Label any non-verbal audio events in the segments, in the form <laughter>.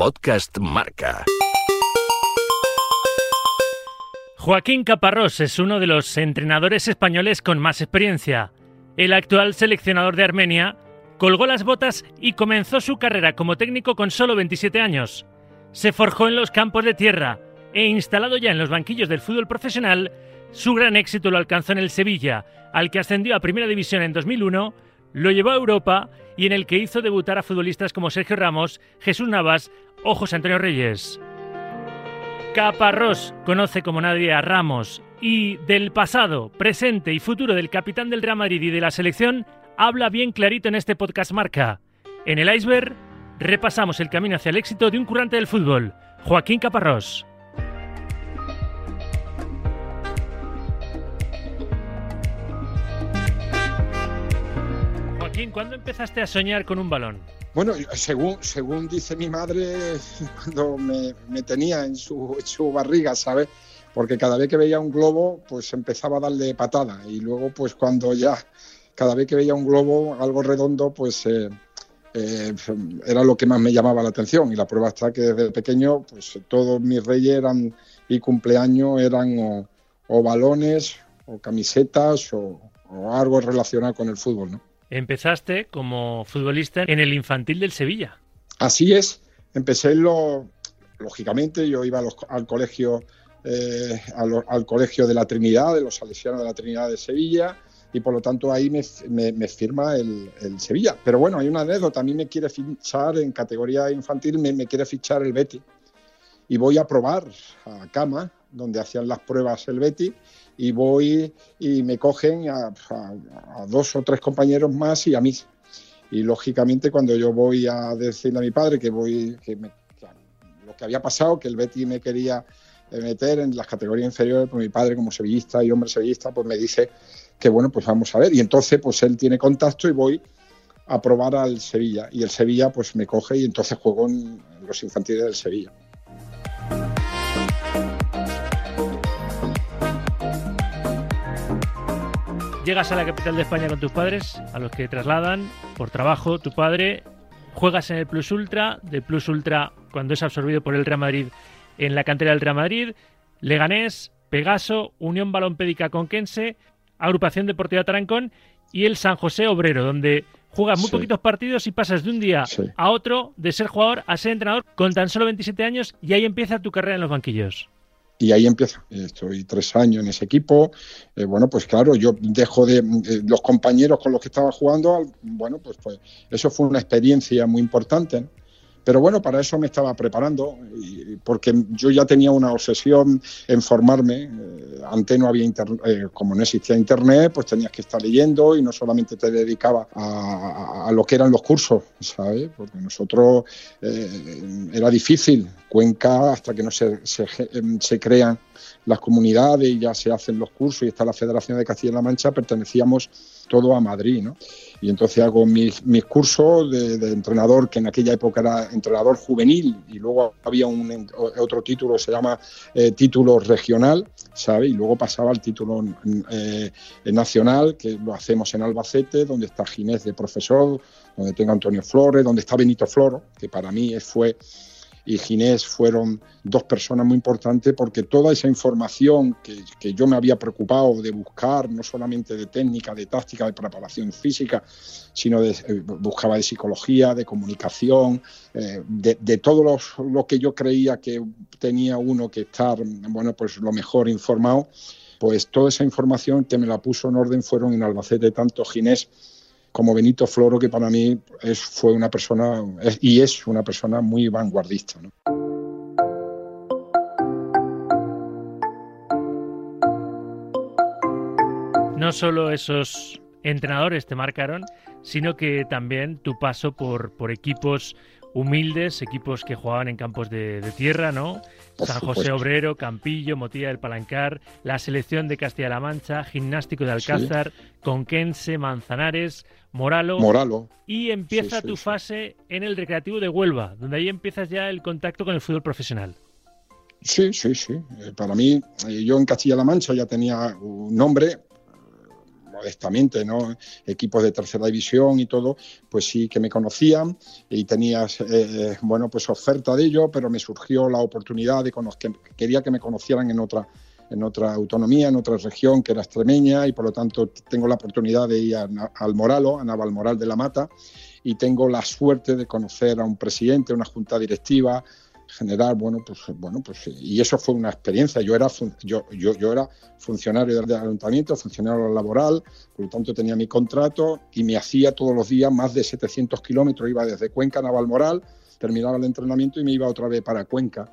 Podcast Marca. Joaquín Caparrós es uno de los entrenadores españoles con más experiencia. El actual seleccionador de Armenia colgó las botas y comenzó su carrera como técnico con solo 27 años. Se forjó en los campos de tierra e instalado ya en los banquillos del fútbol profesional, su gran éxito lo alcanzó en el Sevilla, al que ascendió a Primera División en 2001, lo llevó a Europa y en el que hizo debutar a futbolistas como Sergio Ramos, Jesús Navas o José Antonio Reyes. Caparrós conoce como nadie a Ramos y del pasado, presente y futuro del capitán del Real Madrid y de la selección habla bien clarito en este podcast marca. En el iceberg repasamos el camino hacia el éxito de un currante del fútbol, Joaquín Caparrós. ¿Cuándo empezaste a soñar con un balón? Bueno, según, según dice mi madre, <laughs> cuando me, tenía en su, barriga, ¿sabes? Porque cada vez que veía un globo, pues empezaba a darle patada. Y luego, pues cuando ya, cada vez que veía un globo, algo redondo, pues eh, eh, era lo que más me llamaba la atención. Y la prueba está que desde pequeño, pues todos mis reyes eran y cumpleaños eran o, balones, o camisetas, o algo relacionado con el fútbol, ¿no? Empezaste como futbolista en el infantil del Sevilla. Así es, empecé lo, lógicamente, yo iba los, al colegio eh, al, colegio de la Trinidad, de los salesianos de la Trinidad de Sevilla, y por lo tanto ahí me, firma el, el, Sevilla. Pero bueno, hay una anécdota, a mí me quiere fichar en categoría infantil, me, me quiere fichar el Betty, y voy a probar a Cama, donde hacían las pruebas el Betty, y voy y me cogen a, dos o tres compañeros más y a mí. Y lógicamente cuando yo voy a decirle a mi padre que voy, que, me, lo que había pasado, que el Betty me quería meter en las categorías inferiores, pues mi padre como sevillista y hombre sevillista, pues me dice que bueno, pues vamos a ver. Y entonces pues él tiene contacto y voy a probar al Sevilla. Y el Sevilla pues me coge y entonces juego en los infantiles del Sevilla. Llegas a la capital de España con tus padres, a los que trasladan por trabajo tu padre, juegas en el Plus Ultra, del Plus Ultra cuando es absorbido por el Real Madrid en la cantera del Real Madrid, Leganés, Pegaso, Unión Balompédica Conquense, Agrupación Deportiva Tarancón y el San José Obrero, donde juegas muy sí. poquitos partidos y pasas de un día sí. a otro de ser jugador a ser entrenador con tan solo 27 años y ahí empieza tu carrera en los banquillos y ahí empieza. Estoy tres años en ese equipo. Eh, bueno, pues claro, yo dejo de eh, los compañeros con los que estaba jugando. Bueno, pues, pues eso fue una experiencia muy importante. Pero bueno, para eso me estaba preparando, y, porque yo ya tenía una obsesión en formarme. Eh, antes no había eh, como no existía internet, pues tenías que estar leyendo y no solamente te dedicaba a, a, a lo que eran los cursos, ¿sabes? Porque nosotros eh, era difícil. Cuenca, hasta que no se, se, se crean las comunidades ya se hacen los cursos y está la Federación de Castilla-La Mancha, pertenecíamos todo a Madrid, ¿no? Y entonces hago mis, mis cursos de, entrenador, que en aquella época era entrenador juvenil, y luego había un otro título, se llama eh, título regional, ¿sabe? Y luego pasaba al título eh, nacional, que lo hacemos en Albacete, donde está Ginés de profesor, donde tengo Antonio Flores, donde está Benito Floro, que para mí fue y Ginés fueron dos personas muy importantes porque toda esa información que, yo me había preocupado de buscar, no solamente de técnica, de táctica, de preparación física, sino de, eh, buscaba de psicología, de comunicación, eh, de, todo lo que yo creía que tenía uno que estar, bueno, pues lo mejor informado, pues toda esa información que me la puso en orden fueron en Albacete, tanto Ginés como Benito Floro, que para mí es, fue una persona y es una persona muy vanguardista. ¿no? no solo esos entrenadores te marcaron, sino que también tu paso por, por equipos humildes, equipos que jugaban en campos de, de tierra, ¿no? San José Obrero, Campillo, Motilla del Palancar, la selección de Castilla-La Mancha, Gimnástico de Alcázar, sí. Conquense, Manzanares, Moralo. Moralo. Y empieza sí, sí, tu fase en el Recreativo de Huelva, donde ahí empiezas ya el contacto con el fútbol profesional. Sí, sí, sí. Eh, para mí, eh, yo en Castilla-La Mancha ya tenía un nombre, modestamente, ¿no? Equipos de tercera división y todo, pues sí que me conocían y tenías, eh, bueno, pues oferta de ello, pero me surgió la oportunidad de conocer, quería que me conocieran en otra en otra autonomía, en otra región que era extremeña y por lo tanto tengo la oportunidad de ir al Moralo, a Navalmoral de la Mata y tengo la suerte de conocer a un presidente, una junta directiva, general, bueno, pues bueno, pues y eso fue una experiencia. Yo era yo, yo, yo era funcionario del ayuntamiento, funcionario laboral, por lo tanto tenía mi contrato y me hacía todos los días más de 700 kilómetros, iba desde Cuenca a Navalmoral, terminaba el entrenamiento y me iba otra vez para Cuenca.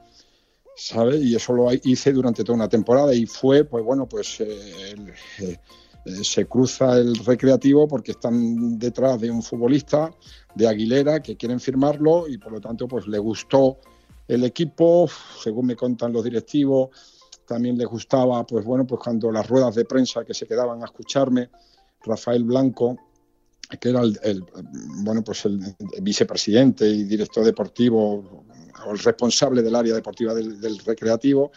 ¿Sabes? Y eso lo hice durante toda una temporada y fue, pues bueno, pues eh, eh, eh, se cruza el recreativo porque están detrás de un futbolista de Aguilera que quieren firmarlo y por lo tanto pues le gustó el equipo, según me contan los directivos, también les gustaba, pues bueno, pues cuando las ruedas de prensa que se quedaban a escucharme, Rafael Blanco, que era el, bueno, pues el, vicepresidente y director deportivo o el responsable del área deportiva del recreativo,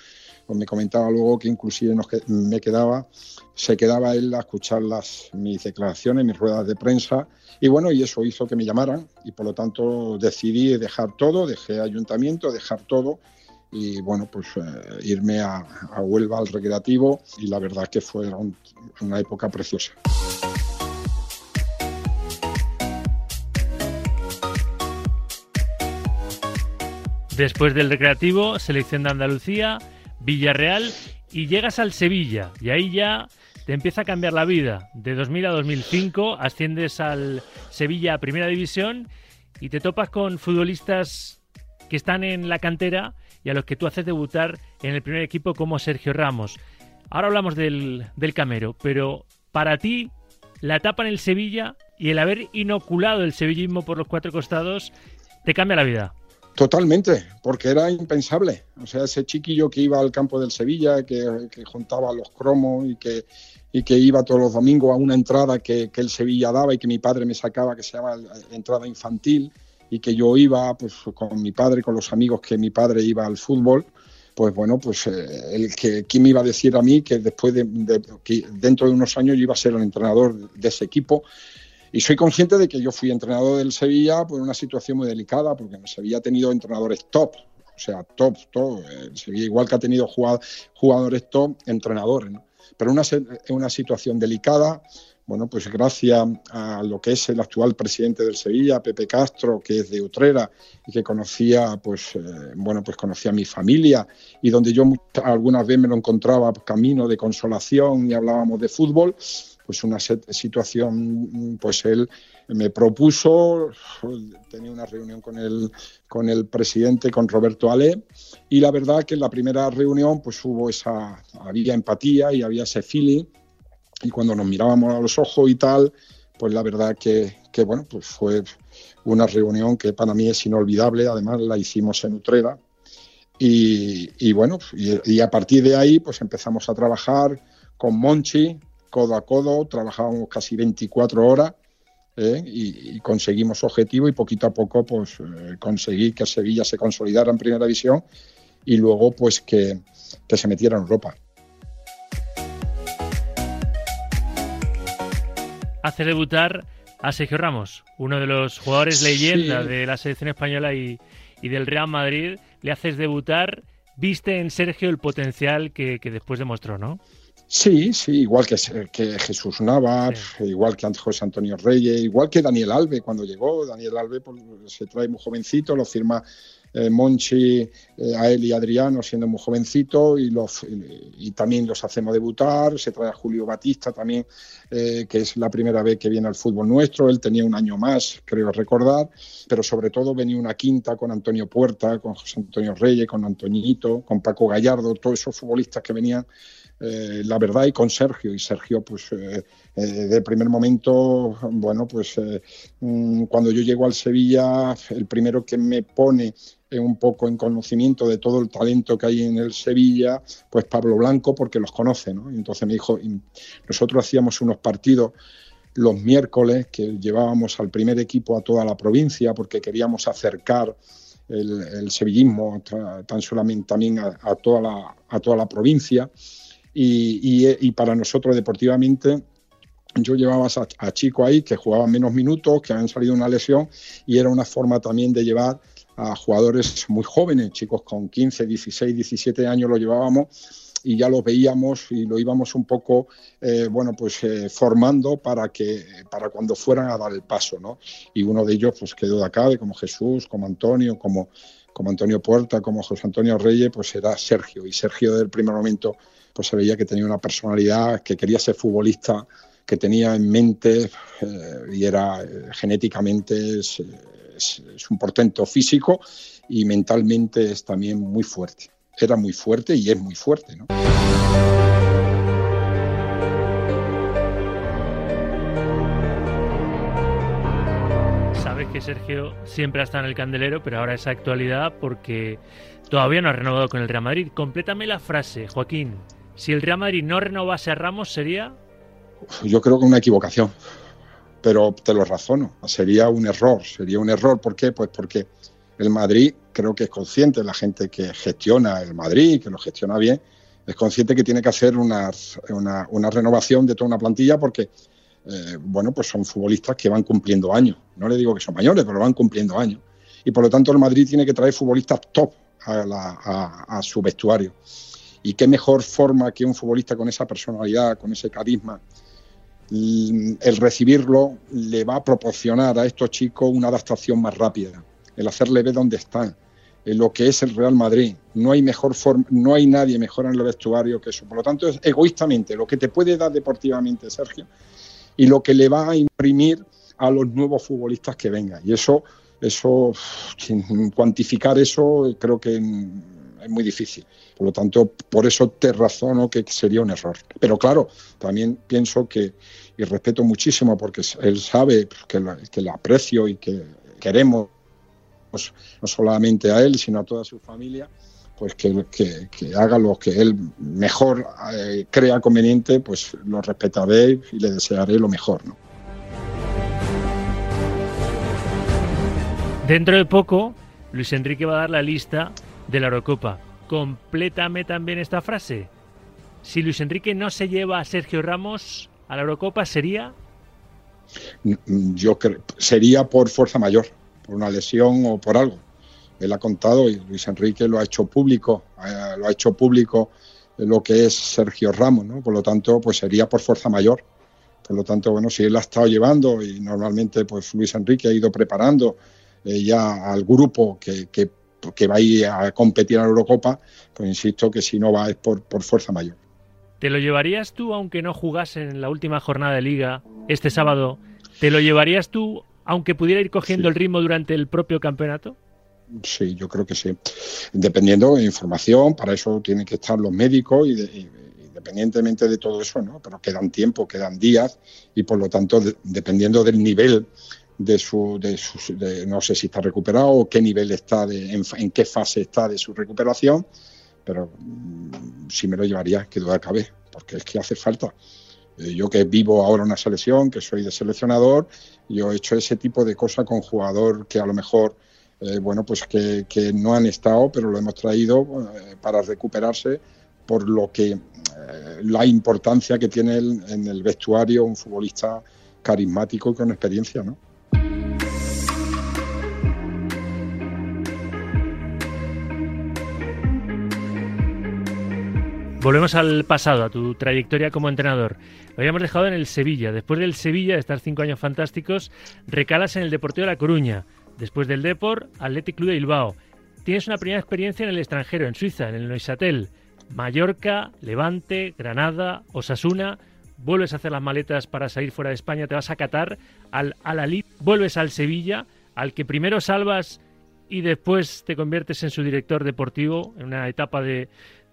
pues me comentaba luego que inclusive me quedaba, se quedaba él a escuchar las, mis declaraciones, mis ruedas de prensa, y bueno, y eso hizo que me llamaran, y por lo tanto decidí dejar todo, dejé ayuntamiento, dejar todo, y bueno, pues eh, irme a, Huelva al recreativo, y la verdad que fue una época preciosa. Después del recreativo, selección de Andalucía, Villarreal y llegas al Sevilla y ahí ya te empieza a cambiar la vida. De 2000 a 2005 asciendes al Sevilla a Primera División y te topas con futbolistas que están en la cantera y a los que tú haces debutar en el primer equipo como Sergio Ramos. Ahora hablamos del, del Camero, pero para ti la etapa en el Sevilla y el haber inoculado el sevillismo por los cuatro costados te cambia la vida. Totalmente, porque era impensable. O sea, ese chiquillo que iba al campo del Sevilla, que, juntaba los cromos y que, y que iba todos los domingos a una entrada que, el Sevilla daba y que mi padre me sacaba, que se llama entrada infantil, y que yo iba pues, con mi padre, con los amigos que mi padre iba al fútbol, pues bueno, pues eh, el que quién me iba a decir a mí que después de, que dentro de unos años yo iba a ser el entrenador de ese equipo y soy consciente de que yo fui entrenador del Sevilla por una situación muy delicada, porque el Sevilla ha tenido entrenadores top, o sea, top, top. El Sevilla, igual que ha tenido jugadores top, entrenadores, ¿no? Pero una, una situación delicada, bueno, pues gracias a lo que es el actual presidente del Sevilla, Pepe Castro, que es de Utrera y que conocía, pues, eh, bueno, pues conocía a mi familia y donde yo algunas veces me lo encontraba camino de consolación y hablábamos de fútbol, pues una situación, pues él me propuso, tenía una reunión con el, con el presidente, con Roberto Ale, y la verdad que en la primera reunión pues hubo esa, había empatía y había ese feeling, y cuando nos mirábamos a los ojos y tal, pues la verdad que, que bueno, pues fue una reunión que para mí es inolvidable, además la hicimos en Utrera, y, y bueno, y, y, a partir de ahí pues empezamos a trabajar con Monchi, codo a codo, trabajábamos casi 24 horas ¿eh? y, conseguimos objetivo y poquito a poco pues eh, conseguí que Sevilla se consolidara en primera división y luego pues que, se metiera en Europa. Hace debutar a Sergio Ramos, uno de los jugadores leyenda de la selección española y, del Real Madrid. Le haces debutar, viste en Sergio el potencial que, que después demostró, ¿no? Sí, sí, igual que, que Jesús Navas, igual que José Antonio Reyes, igual que Daniel Alve cuando llegó. Daniel Alve pues, se trae muy jovencito, lo firma eh, Monchi eh, a él y Adriano siendo muy jovencito y, los, y, también los hacemos debutar. Se trae a Julio Batista también, eh, que es la primera vez que viene al fútbol nuestro. Él tenía un año más, creo recordar, pero sobre todo venía una quinta con Antonio Puerta, con José Antonio Reyes, con Antoñito, con Paco Gallardo, todos esos futbolistas que venían eh, la verdad y con Sergio. Y Sergio, pues eh, eh, de primer momento, bueno, pues mm, cuando yo llego al Sevilla, el primero que me pone un poco en conocimiento de todo el talento que hay en el Sevilla, pues Pablo Blanco, porque los conoce, ¿no? entonces me dijo, nosotros hacíamos unos partidos los miércoles que llevábamos al primer equipo a toda la provincia porque queríamos acercar el, sevillismo tan solamente también a, toda la, a toda la provincia y, para nosotros deportivamente yo llevaba a, chicos ahí que jugaban menos minutos, que habían salido una lesión y era una forma también de llevar a jugadores muy jóvenes, chicos con 15, 16, 17 años lo llevábamos y ya los veíamos y lo íbamos un poco, eh, bueno, pues eh, formando para que para cuando fueran a dar el paso, ¿no? Y uno de ellos, pues quedó de acá, como Jesús, como Antonio, como como Antonio Puerta, como José Antonio Reyes, pues era Sergio. Y Sergio desde el primer momento pues se veía que tenía una personalidad, que quería ser futbolista, que tenía en mente eh, y era genéticamente es, un portento físico y mentalmente es también muy fuerte era muy fuerte y es muy fuerte. ¿no? Sabes que Sergio siempre ha estado en el candelero, pero ahora es actualidad porque todavía no ha renovado con el Real Madrid. Complétame la frase, Joaquín. Si el Real Madrid no renovase a Ramos, ¿sería? Yo creo que una equivocación, pero te lo razono. Sería un error, sería un error. ¿Por qué? Pues porque el Madrid creo que es consciente, la gente que gestiona el Madrid, que lo gestiona bien, es consciente que tiene que hacer una, renovación de toda una plantilla porque, eh, bueno, pues son futbolistas que van cumpliendo años. No le digo que son mayores, pero van cumpliendo años. Y por lo tanto el Madrid tiene que traer futbolistas top a, su vestuario. Y qué mejor forma que un futbolista con esa personalidad, con ese carisma, el recibirlo le va a proporcionar a estos chicos una adaptación más rápida el hacerle ver dónde están, en lo que es el Real Madrid. No hay mejor forma, no hay nadie mejor en el vestuario que eso. Por lo tanto, es egoístamente lo que te puede dar deportivamente Sergio y lo que le va a imprimir a los nuevos futbolistas que vengan. Y eso, eso, cuantificar eso, creo que es muy difícil. Por lo tanto, por eso te razono que sería un error. Pero claro, también pienso que, y respeto muchísimo, porque él sabe que, que le aprecio y que queremos no solamente a él, sino a toda su familia, pues que, haga lo que él mejor eh, crea conveniente, pues lo respetaré y le desearé lo mejor. Dentro de poco, Luis Enrique va a dar la lista de la Eurocopa. Complétame también esta frase. Si Luis Enrique no se lleva a Sergio Ramos a la Eurocopa, ¿sería? Yo creo, sería por fuerza mayor por una lesión o por algo. Él ha contado y Luis Enrique lo ha hecho público, eh, lo ha hecho público lo que es Sergio Ramos, ¿no? Por lo tanto, pues sería por fuerza mayor. Por lo tanto, bueno, si él ha estado llevando y normalmente pues Luis Enrique ha ido preparando eh, ya al grupo que, que, va a ir a competir a la Eurocopa, pues insisto que si no va es por, por fuerza mayor. ¿Te lo llevarías tú aunque no jugase en la última jornada de liga este sábado? ¿Te lo llevarías tú aunque pudiera ir cogiendo el ritmo durante el propio campeonato? Sí, yo creo que sí. Dependiendo de información, para eso tienen que estar los médicos y, independientemente de todo eso, ¿no? Pero quedan tiempo, quedan días y por lo tanto, dependiendo del nivel de su, de su no sé si está recuperado o qué nivel está, de, en, qué fase está de su recuperación, pero mm, sí me lo llevaría, que duda cabe, porque es que hace falta. Eh, yo que vivo ahora una selección, que soy de seleccionador, yo he hecho ese tipo de cosas con jugador que a lo mejor, eh, bueno, pues que, no han estado, pero lo hemos traído eh, para recuperarse por lo que la importancia que tiene en el vestuario un futbolista carismático y con experiencia, ¿no? Volvemos al pasado, a tu trayectoria como entrenador. Lo habíamos dejado en el Sevilla. Después del Sevilla, de estar cinco años fantásticos, recalas en el Deportivo de La Coruña. Después del Deport, Athletic Club de Bilbao. Tienes una primera experiencia en el extranjero, en Suiza, en el Neuchâtel. Mallorca, Levante, Granada, Osasuna. Vuelves a hacer las maletas para salir fuera de España, te vas a Qatar, al Al vuelves al Sevilla, al que primero salvas y después te conviertes en su director deportivo, en una etapa de,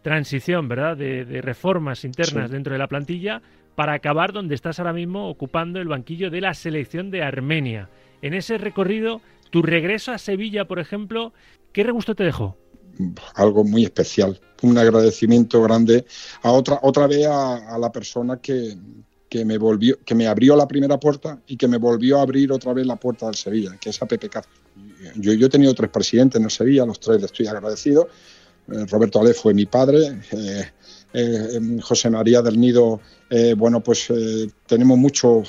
transición, ¿verdad? De, reformas internas dentro de la plantilla para acabar donde estás ahora mismo ocupando el banquillo de la selección de Armenia. En ese recorrido, tu regreso a Sevilla, por ejemplo, ¿qué regusto te dejó? Algo muy especial, un agradecimiento grande a otra otra vez a, la persona que, que me volvió, que me abrió la primera puerta y que me volvió a abrir otra vez la puerta del Sevilla, que es a Pepe Yo, yo he tenido tres presidentes en el Sevilla, los tres les estoy agradecido, Roberto Ale fue mi padre, eh, eh, José María del Nido, eh, bueno, pues tenemos mucho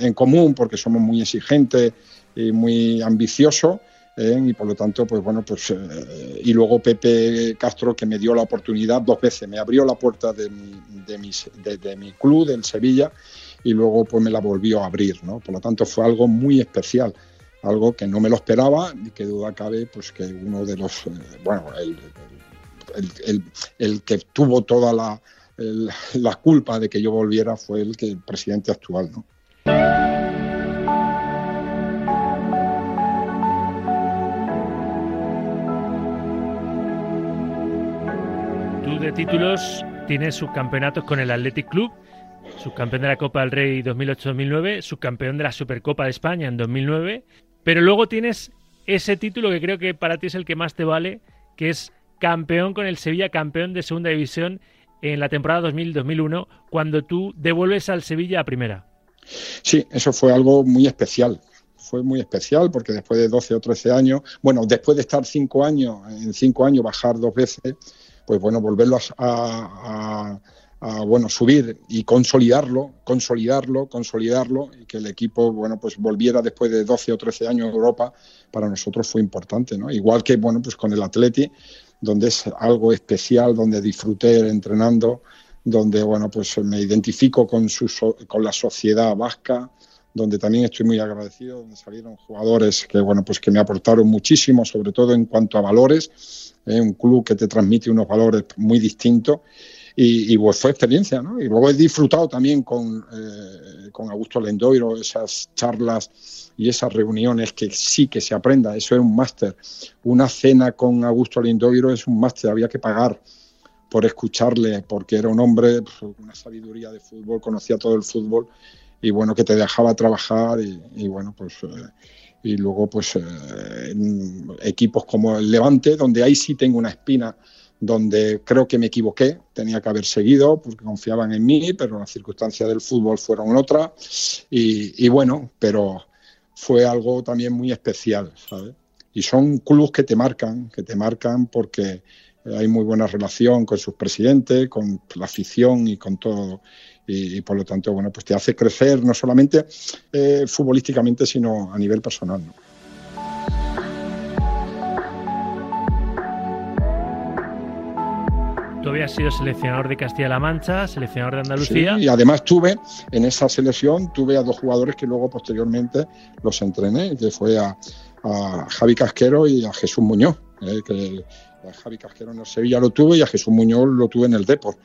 en común porque somos muy exigentes y muy ambiciosos. y por lo tanto, pues bueno, pues y luego Pepe Castro que me dio la oportunidad dos veces, me abrió la puerta de mi, de, de mi club, del Sevilla, y luego pues me la volvió a abrir, ¿no? Por lo tanto fue algo muy especial algo que no me lo esperaba y que duda cabe pues que uno de los eh, bueno el, que tuvo toda la, la, culpa de que yo volviera fue el que el presidente actual no tú de títulos tienes subcampeonatos con el Athletic Club subcampeón de la Copa del Rey 2008-2009, subcampeón de la Supercopa de España en 2009 pero luego tienes ese título que creo que para ti es el que más te vale, que es campeón con el Sevilla, campeón de segunda división en la temporada 2000-2001, cuando tú devuelves al Sevilla a primera. Sí, eso fue algo muy especial. Fue muy especial porque después de 12 o 13 años, bueno, después de estar cinco años, en cinco años bajar dos veces, pues bueno, volverlos a a bueno, subir y consolidarlo, consolidarlo, consolidarlo y que el equipo bueno, pues volviera después de 12 o 13 años en Europa, para nosotros fue importante, ¿no? Igual que bueno, pues con el Atleti, donde es algo especial, donde disfruté entrenando, donde bueno, pues me identifico con su con la sociedad vasca, donde también estoy muy agradecido, donde salieron jugadores que bueno, pues que me aportaron muchísimo, sobre todo en cuanto a valores, ¿eh? un club que te transmite unos valores muy distintos y, pues fue experiencia, ¿no? Y luego he disfrutado también con, eh, con Augusto Lendoiro esas charlas y esas reuniones que sí que se aprenda, eso es un máster. Una cena con Augusto Lendoiro es un máster, había que pagar por escucharle, porque era un hombre pues, con una sabiduría de fútbol, conocía todo el fútbol y bueno, que te dejaba trabajar y, bueno, pues... Eh, y luego pues eh, equipos como el Levante, donde ahí sí tengo una espina donde creo que me equivoqué, tenía que haber seguido porque confiaban en mí, pero las circunstancias del fútbol fueron otras y, bueno, pero fue algo también muy especial, ¿sabes? Y son clubes que te marcan, que te marcan porque hay muy buena relación con sus presidentes, con la afición y con todo. Y, por lo tanto, bueno, pues te hace crecer no solamente eh, futbolísticamente, sino a nivel personal. ¿no? Tú habías sido seleccionador de Castilla-La Mancha, seleccionador de Andalucía. y además tuve, en esa selección, tuve a dos jugadores que luego posteriormente los entrené, que fue a, Javi Casquero y a Jesús Muñoz. Eh, a Javi Casquero en el Sevilla lo tuve y a Jesús Muñoz lo tuve en el Depor.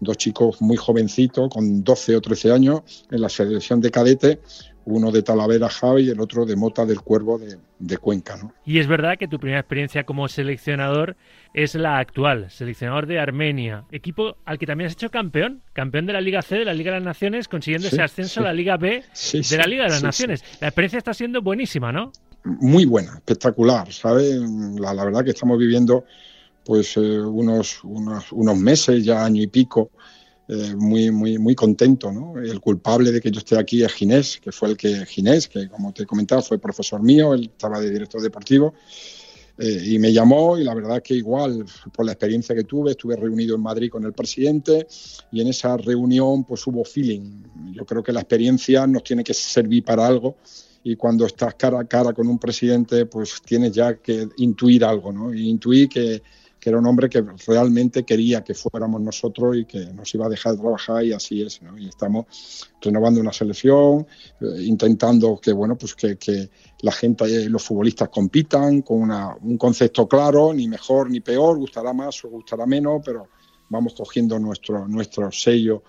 Dos chicos muy jovencitos, con 12 o 13 años, en la selección de cadete, uno de Talavera Javi y el otro de Mota del Cuervo de, Cuenca. ¿no? Y es verdad que tu primera experiencia como seleccionador es la actual, seleccionador de Armenia, equipo al que también has hecho campeón, campeón de la Liga C, de la Liga de las Naciones, consiguiendo ese ascenso a la Liga B de la Liga de las Naciones. La experiencia está siendo buenísima, ¿no? Muy buena, espectacular, ¿sabes? La, verdad que estamos viviendo pues eh, unos, unos, unos meses, ya año y pico, eh, muy, muy, muy contento. El culpable de que yo esté aquí es Ginés, que fue el que Ginés, que como te he comentado fue profesor mío, él estaba de director deportivo. Eh, y me llamó y la verdad que igual por la experiencia que tuve, estuve reunido en Madrid con el presidente y en esa reunión pues hubo feeling. Yo creo que la experiencia nos tiene que servir para algo y cuando estás cara a cara con un presidente pues tienes ya que intuir algo, ¿no? Y intuir que, que era un hombre que realmente quería que fuéramos nosotros y que nos iba a dejar trabajar y así es. ¿no? Y estamos renovando una selección, eh, intentando que bueno pues que, que la gente, eh, los futbolistas compitan con una, un concepto claro, ni mejor ni peor, gustará más o gustará menos, pero vamos cogiendo nuestro, nuestro sello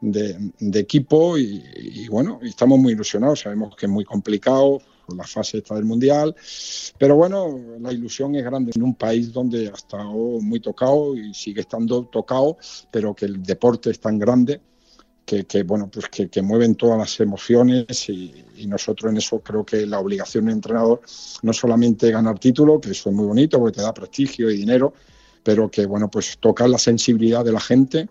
de, equipo y, y, bueno, estamos muy ilusionados, sabemos que es muy complicado, la fase esta del Mundial. Pero bueno, la ilusión es grande en un país donde ha estado muy tocado y sigue estando tocado, pero que el deporte es tan grande que, bueno, pues que, mueven todas las emociones y, nosotros en eso creo que la obligación del entrenador no solamente ganar título, que eso es muy bonito porque te da prestigio y dinero, pero que bueno, pues tocar la sensibilidad de la gente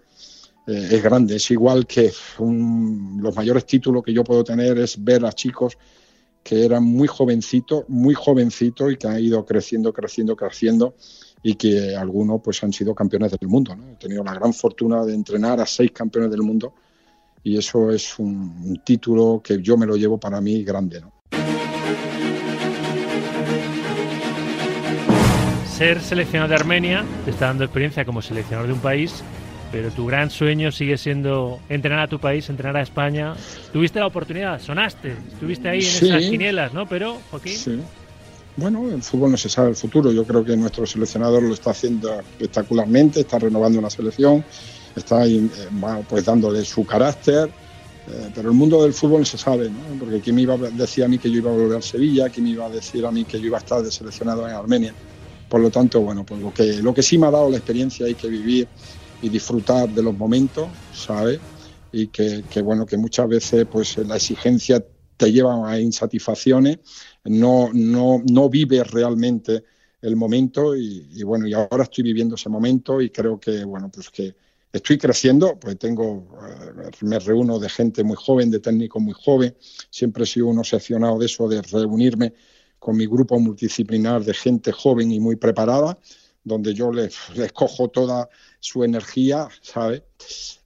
eh, es grande. Es igual que los mayores títulos que yo puedo tener es ver a chicos que eran muy jovencitos, muy jovencitos y que han ido creciendo, creciendo, creciendo y que algunos pues han sido campeones del mundo. He tenido la gran fortuna de entrenar a seis campeones del mundo y eso es un, título que yo me lo llevo para mí grande. Ser seleccionado de Armenia te está dando experiencia como seleccionador de un país, pero tu gran sueño sigue siendo entrenar a tu país, entrenar a España. Tuviste la oportunidad, sonaste, estuviste ahí en Sí. esas quinielas, ¿no? Pero, Joaquín, Sí. Bueno, el fútbol no se sabe el futuro. Yo creo que nuestro seleccionador lo está haciendo espectacularmente, está renovando una selección, está ahí, eh, pues dándole su carácter. eh, pero el mundo del fútbol no se sabe, ¿no? Porque quién me iba a decir a mí que yo iba a volver a Sevilla, quién me iba a decir a mí que yo iba a estar de seleccionado en Armenia. Por lo tanto, bueno, pues lo que, lo que sí me ha dado la experiencia hay que vivir y disfrutar de los momentos, ¿sabes? Y que, bueno, que muchas veces pues la exigencia te lleva a insatisfacciones, no, no, no vives realmente el momento y, y, bueno, y ahora estoy viviendo ese momento y creo que, bueno, pues que estoy creciendo, pues tengo, eh, me reúno de gente muy joven, de técnicos muy joven, siempre he sido un obsesionado de eso, de reunirme con mi grupo multidisciplinar de gente joven y muy preparada, donde yo les cojo toda su energía, ¿sabe?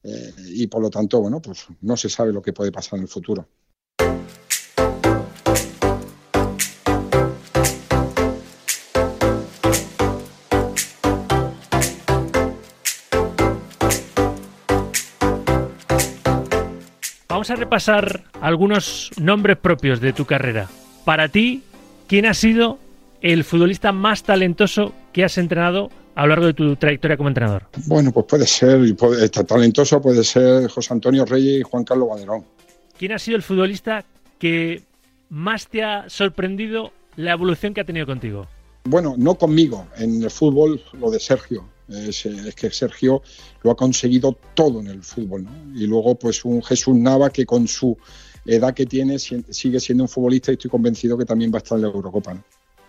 Eh, y por lo tanto, bueno, pues no se sabe lo que puede pasar en el futuro. Vamos a repasar algunos nombres propios de tu carrera. Para ti, ¿quién ha sido el futbolista más talentoso que has entrenado a lo largo de tu trayectoria como entrenador? Bueno, pues puede ser, y puede, talentoso puede ser José Antonio Reyes y Juan Carlos Valerón. ¿Quién ha sido el futbolista que más te ha sorprendido la evolución que ha tenido contigo? Bueno, no conmigo, en el fútbol lo de Sergio. Es, es, que Sergio lo ha conseguido todo en el fútbol. ¿no? Y luego, pues un Jesús Nava que con su edad que tiene sigue siendo un futbolista y estoy convencido que también va a estar en la Eurocopa. ¿no?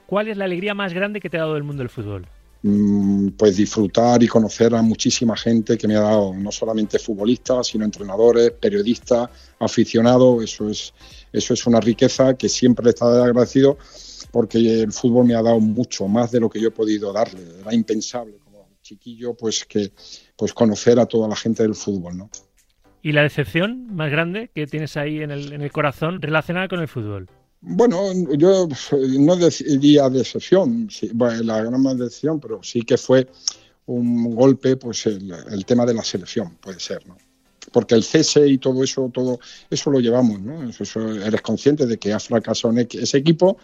¿Cuál es la alegría más grande que te ha dado el mundo del fútbol? Mm, pues disfrutar y conocer a muchísima gente que me ha dado, no solamente futbolistas, sino entrenadores, periodistas, aficionados. Eso es, eso es una riqueza que siempre le está agradecido porque el fútbol me ha dado mucho más de lo que yo he podido darle. Era impensable como chiquillo pues que pues conocer a toda la gente del fútbol, ¿no? ¿Y la decepción más grande que tienes ahí en el, en el corazón relacionada con el fútbol? Bueno, yo no diría decepción, sí, la gran decepción, pero sí que fue un golpe, pues el, el, tema de la selección, puede ser, ¿no? Porque el cese y todo eso, todo eso lo llevamos, ¿no? Eso, eres consciente de que ha fracasado ese equipo,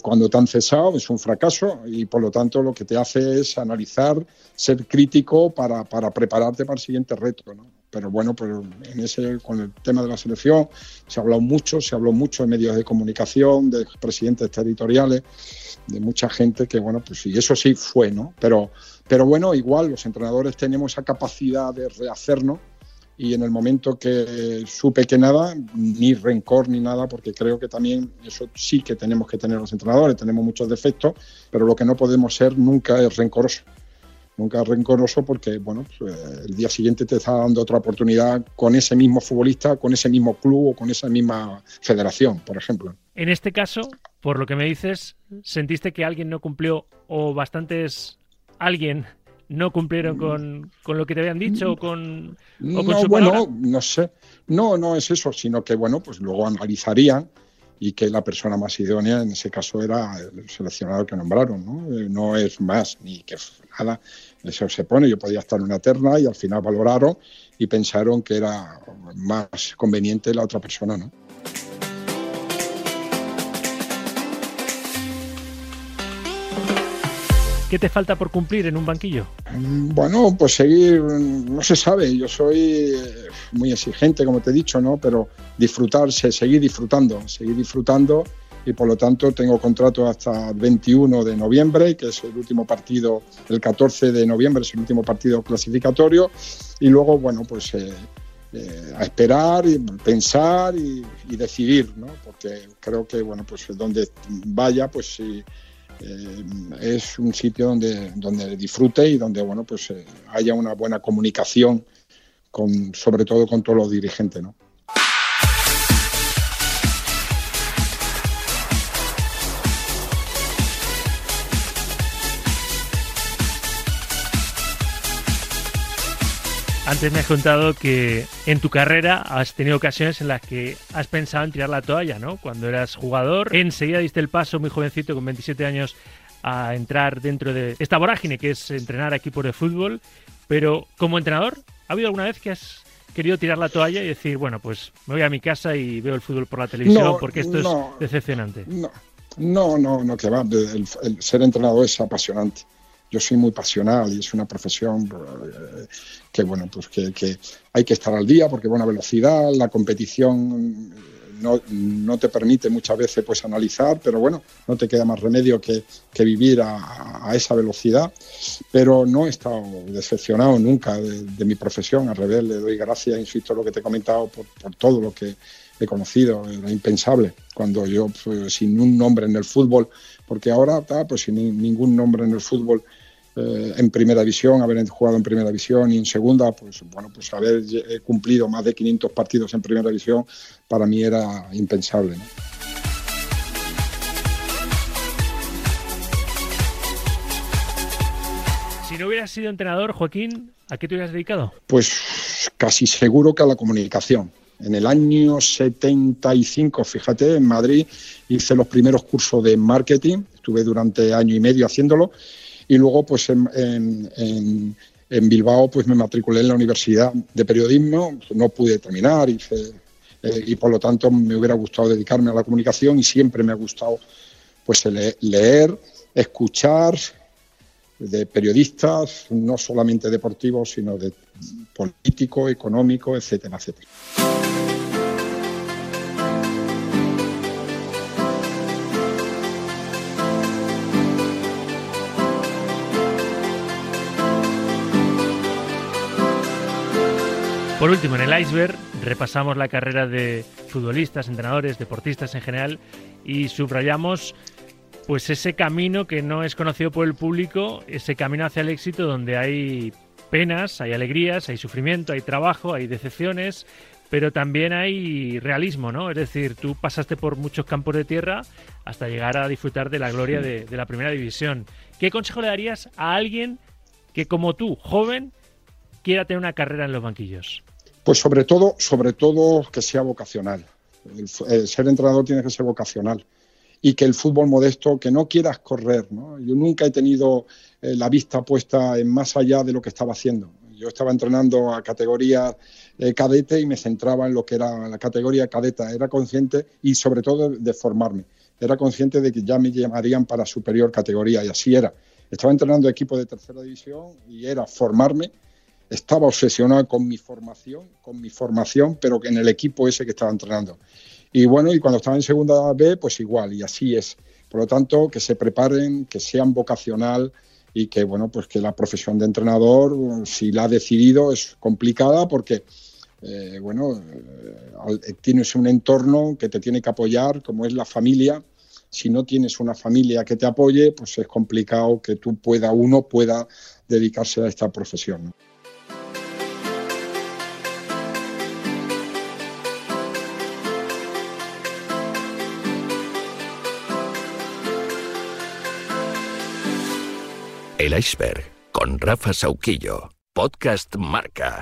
cuando te han cesado es un fracaso y por lo tanto lo que te hace es analizar, ser crítico para, para prepararte para el siguiente reto, ¿no? Pero bueno, pero en ese, con el tema de la selección se ha hablado mucho, se habló mucho en medios de comunicación, de presidentes territoriales, de mucha gente que, bueno, pues y eso sí fue, ¿no? Pero, pero bueno, igual los entrenadores tenemos esa capacidad de rehacernos y en el momento que supe que nada, ni rencor ni nada, porque creo que también eso sí que tenemos que tener los entrenadores, tenemos muchos defectos, pero lo que no podemos ser nunca es rencoroso nunca rencoroso porque bueno pues, el día siguiente te está dando otra oportunidad con ese mismo futbolista, con ese mismo club o con esa misma federación, por ejemplo. En este caso, por lo que me dices, sentiste que alguien no cumplió o bastantes alguien no cumplieron con, con lo que te habían dicho o con, o con no, su bueno, no sé. No, no es eso, sino que bueno, pues luego analizarían y que la persona más idónea en ese caso era el seleccionador que nombraron, ¿no? No es más ni que nada, eso se pone, yo podía estar en una terna y al final valoraron y pensaron que era más conveniente la otra persona, ¿no? ¿Qué te falta por cumplir en un banquillo? Bueno, pues seguir, no se sabe, yo soy muy exigente, como te he dicho, ¿no? Pero disfrutarse, seguir disfrutando, seguir disfrutando y por lo tanto tengo contrato hasta el 21 de noviembre, que es el último partido, el 14 de noviembre es el último partido clasificatorio y luego, bueno, pues eh, eh, a esperar y pensar y, decidir, ¿no? Porque creo que, bueno, pues donde vaya, pues sí. Eh, es un sitio donde, donde disfrute y donde bueno pues eh, haya una buena comunicación con sobre todo con todos los dirigentes ¿no? Antes me has contado que en tu carrera has tenido ocasiones en las que has pensado en tirar la toalla, ¿no? Cuando eras jugador, enseguida diste el paso muy jovencito, con 27 años, a entrar dentro de esta vorágine que es entrenar equipos de fútbol. Pero como entrenador, ¿ha habido alguna vez que has querido tirar la toalla y decir, bueno, pues me voy a mi casa y veo el fútbol por la televisión porque esto es decepcionante? No, no, no, no que va. el ser entrenador es apasionante yo soy muy pasional y es una profesión eh, que, bueno, pues que, hay que estar al día porque buena velocidad, la competición no, no, te permite muchas veces pues analizar, pero bueno, no te queda más remedio que, vivir a, esa velocidad. Pero no he estado decepcionado nunca de, mi profesión, al revés, le doy gracias, insisto, lo que te he comentado, por, por todo lo que he conocido, era impensable cuando yo, pues, sin un nombre en el fútbol, porque ahora, pues sin ningún nombre en el fútbol, eh, en primera división, haber jugado en primera división y en segunda, pues bueno, pues haber cumplido más de 500 partidos en primera división para mí era impensable. Si no hubieras sido entrenador, Joaquín, ¿a qué te hubieras dedicado? Pues casi seguro que a la comunicación. En el año 75, fíjate, en Madrid hice los primeros cursos de marketing, estuve durante año y medio haciéndolo y luego pues en, en, Bilbao pues me matriculé en la Universidad de Periodismo, no pude terminar eh, y por lo tanto me hubiera gustado dedicarme a la comunicación y siempre me ha gustado pues leer, escuchar de periodistas, no solamente deportivos, sino de político, económico, etcétera, etcétera. Último, en el iceberg repasamos la carrera de futbolistas, entrenadores, deportistas en general y subrayamos pues ese camino que no es conocido por el público, ese camino hacia el éxito donde hay penas, hay alegrías, hay sufrimiento, hay trabajo, hay decepciones, pero también hay realismo, ¿no? Es decir, tú pasaste por muchos campos de tierra hasta llegar a disfrutar de la gloria de, de la primera división. ¿Qué consejo le darías a alguien que como tú, joven, quiera tener una carrera en los banquillos? Pues sobre todo, sobre todo que sea vocacional. El, ser entrenador tiene que ser vocacional y que el fútbol modesto, que no quieras correr. ¿no? Yo nunca he tenido eh, la vista puesta en más allá de lo que estaba haciendo. Yo estaba entrenando a categoría eh, cadete y me centraba en lo que era la categoría cadeta. Era consciente y sobre todo de formarme. Era consciente de que ya me llamarían para superior categoría y así era. Estaba entrenando equipos de tercera división y era formarme estaba obsesionado con mi formación, con mi formación, pero en el equipo ese que estaba entrenando. Y bueno, y cuando estaba en segunda B, pues igual, y así es. Por lo tanto, que se preparen, que sean vocacional y que, bueno, pues que la profesión de entrenador, si la ha decidido, es complicada porque, eh, bueno, eh, tienes un entorno que te tiene que apoyar, como es la familia. Si no tienes una familia que te apoye, pues es complicado que tú pueda, uno pueda dedicarse a esta profesión. El iceberg con Rafa Sauquillo. Podcast Marca.